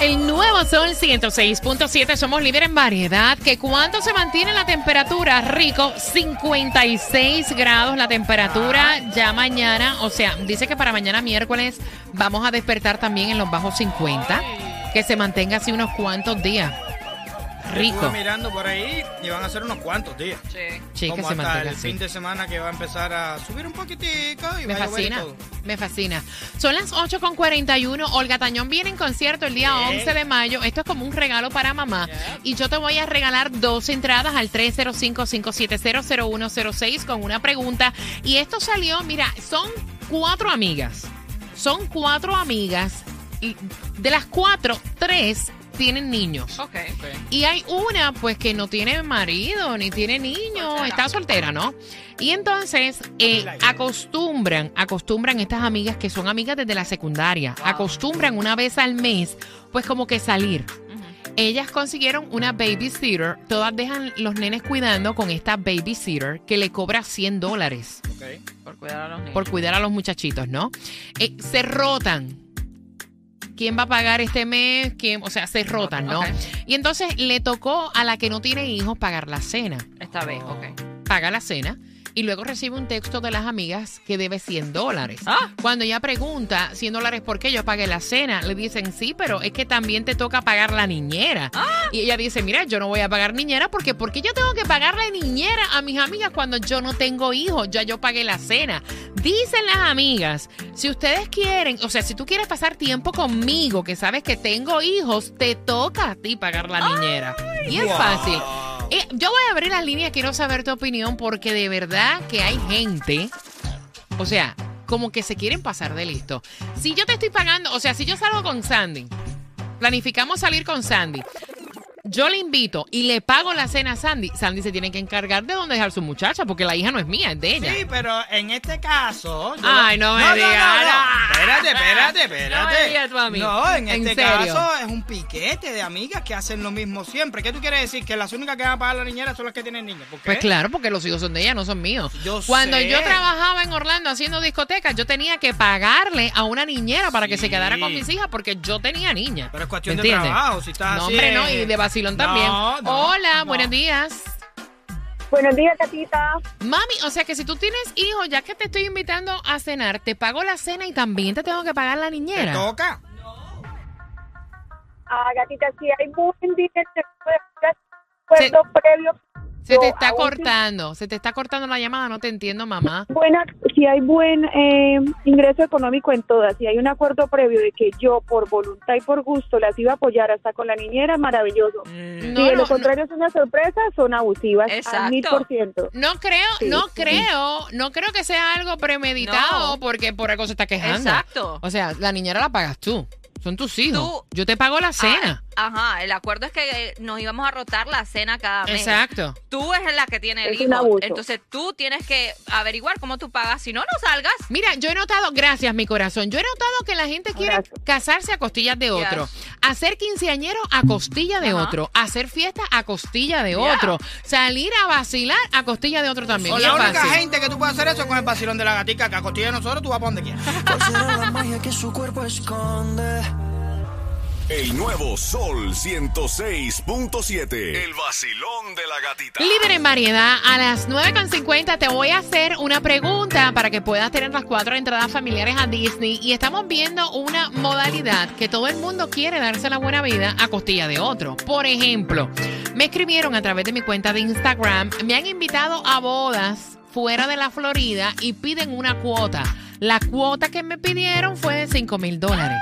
El nuevo Sol 106.7, somos líderes en variedad. Que cuánto se mantiene la temperatura, rico, 56 grados la temperatura ya mañana. O sea, dice que para mañana miércoles vamos a despertar también en los bajos 50. Que se mantenga así unos cuantos días. Rico. Estuve mirando por ahí y van a ser unos cuantos días. Sí, que Como se hasta mantenga el así. fin de semana que va a empezar a subir un poquitico y Me va a fascina, todo. me fascina. Son las 8 con 41. Olga Tañón viene en concierto el día Bien. 11 de mayo. Esto es como un regalo para mamá. Y yo te voy a regalar dos entradas al 305-570-0106 con una pregunta. Y esto salió, mira, son cuatro amigas. Son cuatro amigas. Y de las cuatro, tres tienen niños. Y hay una, pues, que no tiene marido, ni tiene niño, Soltera. está soltera, ¿no? Y entonces eh, acostumbran, acostumbran estas amigas que son amigas desde la secundaria, acostumbran una vez al mes, pues como que salir. Ellas consiguieron una babysitter, todas dejan los nenes cuidando con esta babysitter que le cobra 100 dólares Ok. Por cuidar a los niños. por cuidar a los muchachitos, ¿no? Eh, se rotan. ¿Quién va a pagar este mes? ¿Quién? O sea, se rotan, ¿no? Y entonces le tocó a la que no tiene hijos pagar la cena. Esta vez, ok. Paga la cena y luego recibe un texto de las amigas que debe 100 dólares. Ah. Cuando ella pregunta 100 dólares por qué yo pagué la cena, le dicen sí, pero es que también te toca pagar la niñera. Y ella dice, mira, yo no voy a pagar niñera porque ¿por qué yo tengo que pagarle niñera a mis amigas cuando yo no tengo hijos? Ya yo pagué la cena. Dicen las amigas, si ustedes quieren, o sea, si tú quieres pasar tiempo conmigo, que sabes que tengo hijos, te toca a ti pagar la niñera. Y es Wow. fácil. Eh, yo voy a abrir las líneas, quiero saber tu opinión porque de verdad que hay gente, o sea, como que se quieren pasar de listo. Si yo te estoy pagando, o sea, si yo salgo con Sandy, planificamos salir con Sandy, yo le invito y le pago la cena a Sandy, Sandy se tiene que encargar de dónde dejar su muchacha porque la hija no es mía, es de ella. Sí, pero en este caso. yo Ay, no me digas, no. Espérate, espérate, espérate. No me digas tú a mí. No, en ¿En este serio? caso es un piquete de amigas que hacen lo mismo siempre. ¿Qué tú quieres decir? Que las únicas que van a pagar la niñera son las que tienen niños. Pues claro, porque los hijos son de ella, no son míos. Yo Cuando sé. yo trabajaba en Orlando haciendo discotecas, yo tenía que pagarle a una niñera para que se quedara con mis hijas porque yo tenía niña. Pero es cuestión ¿Me de trabajo. Si estás No, así, hombre, no, y de vacilón no, también. no, Hola, no. buenos días. Buenos días, Catita. Mami, o sea que si tú tienes hijos, ya que te estoy invitando a cenar, te pago la cena y también te tengo que pagar la ¿Te niñera. toca? Ah, Gatita, si hay buen dinero, acuerdo previo. Se te está cortando, se te está cortando la llamada, no te entiendo, mamá. Buena, si hay buen eh, ingreso económico en todas, si hay un acuerdo previo de que yo por voluntad y por gusto las iba a apoyar hasta con la niñera, maravilloso. No, si de no, lo contrario es una sorpresa, son abusivas Exacto. al mil por ciento. No creo, Sí, no sí. creo, no creo que sea algo premeditado No. porque por algo se está quejando. Exacto. O sea, la niñera la pagas tú. Son tus hijos. Tú- Yo te pago la cena. Ah, ajá, el acuerdo es que eh, nos íbamos a rotar la cena cada mes. Exacto. Tú es la que tiene el Es un hijo. abuso. Entonces tú tienes que averiguar cómo tú pagas. Si no, no salgas. Mira, yo he notado, gracias mi corazón, yo he notado que la gente quiere Gracias. casarse a costillas de otro, Yes. hacer quinceañeros a costilla de Ajá. otro, hacer fiestas a costilla de Yeah. otro, salir a vacilar a costilla de otro también. O Y la es única fácil. gente que tú puedes hacer eso es con el vacilón de la gatica, que a costilla de nosotros tú vas para donde quieras. ¿Cuál será la magia que su cuerpo esconde? El nuevo Sol 106.7. El vacilón de la gatita. Líder en variedad, a las 9.50 te voy a hacer una pregunta para que puedas tener las cuatro entradas familiares a Disney y estamos viendo una modalidad que todo el mundo quiere darse la buena vida a costilla de otro. Por ejemplo, me escribieron a través de mi cuenta de Instagram, me han invitado a bodas fuera de la Florida y piden una cuota. La cuota que me pidieron fue de 5 mil dólares.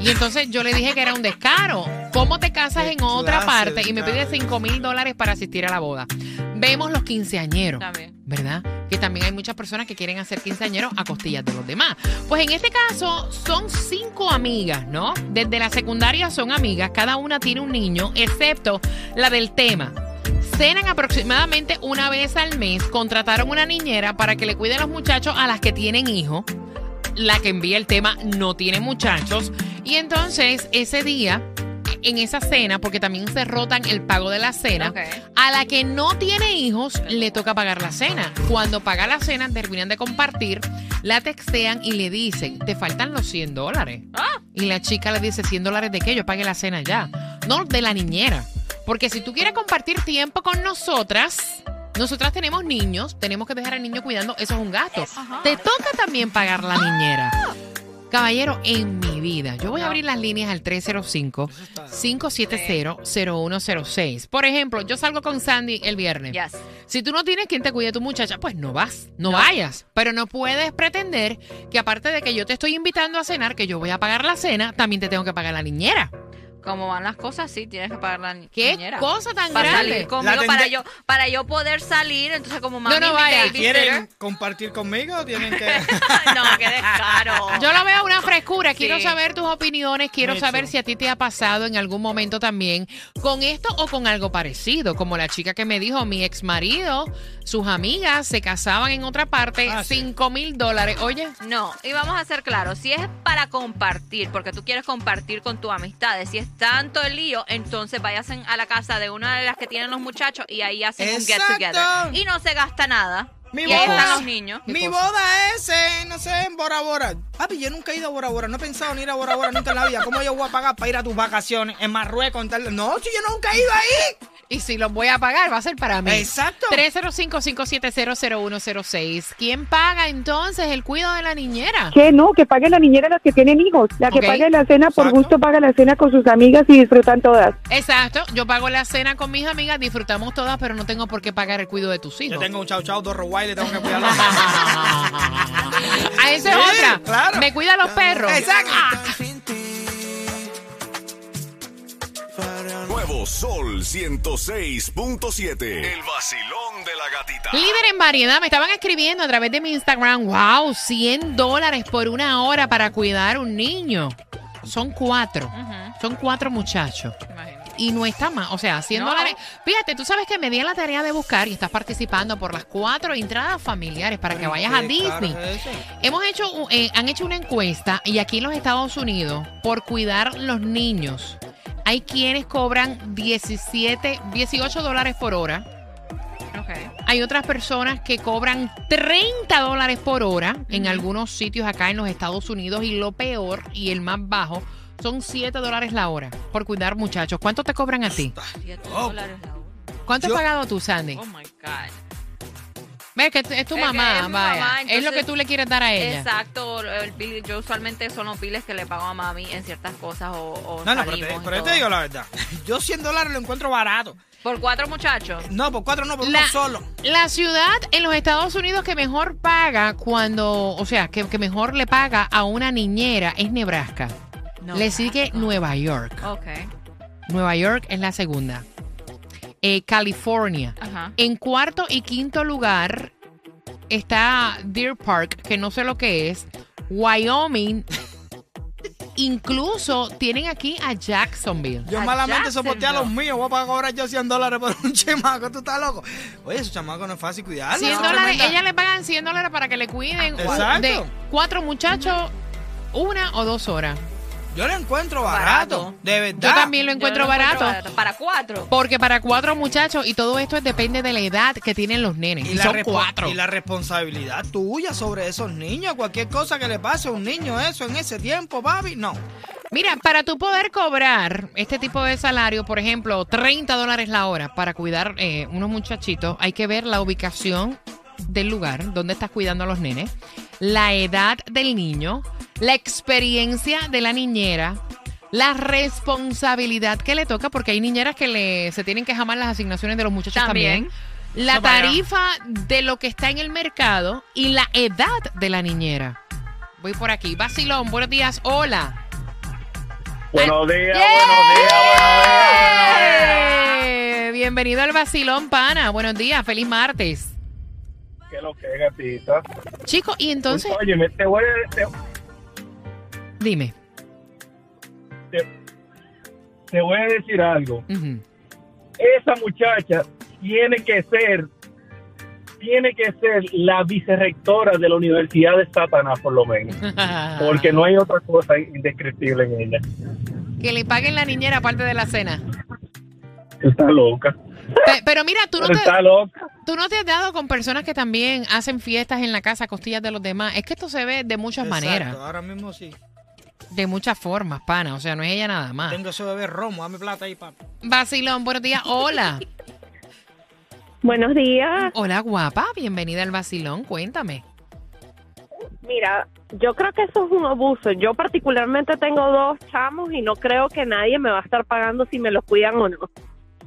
Y entonces yo le dije que era un descaro. ¿Cómo te casas Qué en otra clase parte y me pides descaro. 5 mil dólares para asistir a la boda? Vemos los quinceañeros. También. ¿Verdad? Que también hay muchas personas que quieren hacer quinceañeros a costillas de los demás. Pues en este caso son cinco amigas, ¿no? Desde la secundaria son amigas, cada una tiene un niño, excepto la del tema. Cenan aproximadamente una vez al mes, contrataron una niñera para que le cuide a los muchachos a las que tienen hijos. la que envía el tema no tiene muchachos. Y entonces ese día, en esa cena, porque también se rotan el pago de la cena, a la que no tiene hijos le toca pagar la cena. Cuando paga la cena, terminan de compartir, la textean y le dicen, te faltan los 100 dólares. Ah, Y la chica le dice, 100 dólares de qué, yo pagué la cena ya. No, de la niñera. Porque si tú quieres compartir tiempo con nosotras, nosotras tenemos niños, tenemos que dejar al niño cuidando, eso es un gasto. Te toca también pagar la niñera. Caballero, en mi vida, yo voy a abrir las líneas al 305-570-0106. Por ejemplo, yo salgo con Sandy el viernes. yes. Si tú no tienes quien te cuide a tu muchacha, pues no vas, no, vayas. Pero no puedes pretender que aparte de que yo te estoy invitando a cenar, que yo voy a pagar la cena, también te tengo que pagar la niñera. Como van las cosas, sí, tienes que pagar la ni- ¿Qué niñera. cosa tan para grande? salir conmigo, para yo, para yo poder salir, entonces como mami no vaya. ¿Quieren compartir conmigo o tienen que...? no, qué descaro. Yo lo veo una frescura. Quiero Sí. saber tus opiniones. Quiero Mucho. saber si a ti te ha pasado en algún momento también con esto o con algo parecido. Como la chica que me dijo, mi ex marido, sus amigas se casaban en otra parte, Ah, sí. 5 mil dólares. Oye, No, y vamos a ser claros, si es para compartir, porque tú quieres compartir con tus amistades, si es tanto el lío, entonces vayasen a la casa de una de las que tienen los muchachos y ahí hacen un get together. Y no se gasta nada. Mi y ahí boda. están los niños. Mi boda es, no sé, en Bora Bora. Papi, yo nunca he ido a Bora Bora. No he pensado en ir a Bora Bora nunca en la vida. ¿Cómo yo voy a pagar para ir a tus vacaciones en Marruecos? Tal... No, si yo nunca he ido ahí. Y si los voy a pagar, va a ser para mí. Exacto. 305-570-0106. ¿Quién paga entonces el cuidado de la niñera? Que no, que pague la niñera las que tienen hijos. La que Ok. pague la cena por Exacto. gusto paga la cena con sus amigas y disfrutan todas. Exacto. Yo pago la cena con mis amigas, disfrutamos todas, pero no tengo por qué pagar el cuidado de tus hijos. Yo tengo un chau chau, dos Rottweiler, tengo que cuidarlos. Ah, esa es Sí, otra. claro. Me cuida los perros. Exacto. Ah. Nuevo Sol 106.7. El vacilón de la gatita. Líder en variedad, me estaban escribiendo a través de mi Instagram, wow, 100 dólares por una hora para cuidar un niño. Son cuatro, son cuatro muchachos. imagínate. Y no está más, o sea, 100 No. dólares. Fíjate, tú sabes que me di a la tarea de buscar y estás participando por las cuatro entradas familiares para que vayas a Disney. Hemos hecho, un- eh, han hecho una encuesta y aquí en los Estados Unidos, por cuidar los niños, hay quienes cobran 17, 18 dólares por hora. Ok. Hay otras personas que cobran 30 dólares por hora en algunos sitios acá en los Estados Unidos y lo peor y el más bajo son 7 dólares la hora por cuidar muchachos. ¿Cuánto te cobran a ti? Siete Oh. dólares la hora. ¿Cuánto Yo- has pagado tú, Sandy? Oh my God. Ves que es tu mamá, es vaya. mamá, es lo que tú le quieres dar a ella. Exacto, el bill- yo usualmente son los biles que le pago a mami en ciertas cosas o, o No, no, pero, te, pero yo te digo la verdad. Yo 100 dólares lo encuentro barato. Por cuatro muchachos. No, por cuatro no, por La- uno solo. La ciudad en los Estados Unidos que mejor paga cuando, o sea, que, que mejor le paga a una niñera es Nebraska. No. Le sigue Nueva York. Ok. Nueva York es la segunda. Eh, California. Ajá. En cuarto y quinto lugar está Deer Park, que no sé lo que es. Wyoming. Incluso tienen aquí a Jacksonville. Yo A malamente soporté a los Jacksonville. míos. Voy a pagar cobrar yo 100 dólares por un chamaco. ¿Tú estás loco? Oye, ese chamaco no es fácil cuidarlo. 100 es dólares, tremenda- ella le pagan 100 dólares para que le cuiden Exacto. de cuatro muchachos, una o dos horas. Yo lo encuentro barato. Barato. De verdad. Yo también lo encuentro lo barato. Para cuatro. Porque para cuatro muchachos, y todo esto es- depende de la edad que tienen los nenes. Y, la son cuatro. y la responsabilidad tuya sobre esos niños. Cualquier cosa que le pase a un niño, eso en ese tiempo, papi, no. Mira, para tú poder cobrar este tipo de salario, por ejemplo, 30 dólares la hora para cuidar eh, unos muchachitos, hay que ver la ubicación del lugar donde estás cuidando a los nenes, la edad del niño, la experiencia de la niñera, la responsabilidad que le toca, porque hay niñeras que le, se tienen que jamar las asignaciones de los muchachos también. También. La tarifa de lo que está en el mercado y la edad de la niñera. Voy por aquí. Basilón, buenos días. Hola. Buenos días, ¡Yeah! buenos días, buenos días. Bienvenido al Basilón, pana. Buenos días, feliz martes. ¿Qué lo que es, gatita? Chicos, y entonces, Oye, me- te voy a, te, dime. te- te voy a decir algo. Esa muchacha tiene que ser tiene que ser la vicerrectora de la Universidad de Satanás, por lo menos. Porque no hay otra cosa indescriptible en ella. Que le paguen la niñera aparte de la cena. Está loca. Pe- pero mira, tú no, te, está loca. tú no te has dado con personas que también hacen fiestas en la casa a costillas de los demás. Es que esto se ve de muchas Exacto, maneras, Ahora mismo sí. De muchas formas, pana. O sea, no es ella nada más. Tengo ese bebé romo, dame plata ahí, papi. Vacilón, buenos días. Hola. Buenos días. Hola, guapa. Bienvenida al vacilón. Cuéntame. Mira, yo creo que eso es un abuso. Yo particularmente tengo dos chamos y no creo que nadie me va a estar pagando si me los cuidan o no.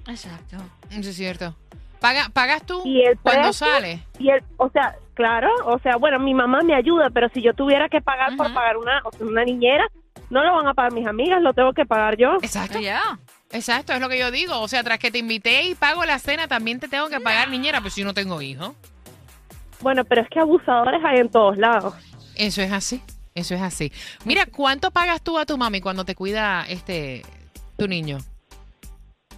Exacto. Eso es cierto. Paga, ¿Pagas tú Y el cuando precio- sales? Y el, o sea, claro, o sea, bueno, mi mamá me ayuda, pero si yo tuviera que pagar por pagar una, o sea, una niñera, no lo van a pagar mis amigas, lo tengo que pagar yo. Exacto. Ya. Exacto, es lo que yo digo. O sea, tras que te invité y pago la cena, también te tengo que pagar niñera, pues si no tengo hijo. Bueno, pero es que abusadores hay en todos lados. Eso es así. Eso es así. Mira, ¿cuánto pagas tú a tu mami cuando te cuida este tu niño?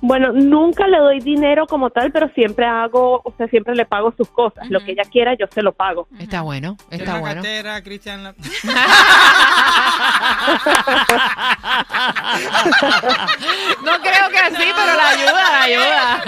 Bueno, nunca le doy dinero como tal, pero siempre hago, o sea, siempre le pago sus cosas. Lo que ella quiera, yo se lo pago. Está bueno, está bueno. cartera, Cristian. la- No creo que así, pero la ayuda, la ayuda.